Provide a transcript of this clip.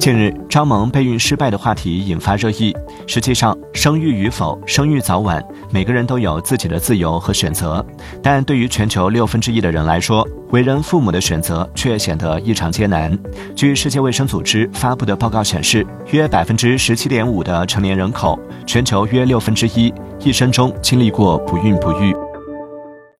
近日张萌备孕失败的话题引发热议。实际上生育与否生育早晚每个人都有自己的自由和选择。但对于全球六分之一的人来说为人父母的选择却显得异常艰难。据世界卫生组织发布的报告显示约百分之十七点五的成年人口全球约六分之一一生中经历过不孕不育。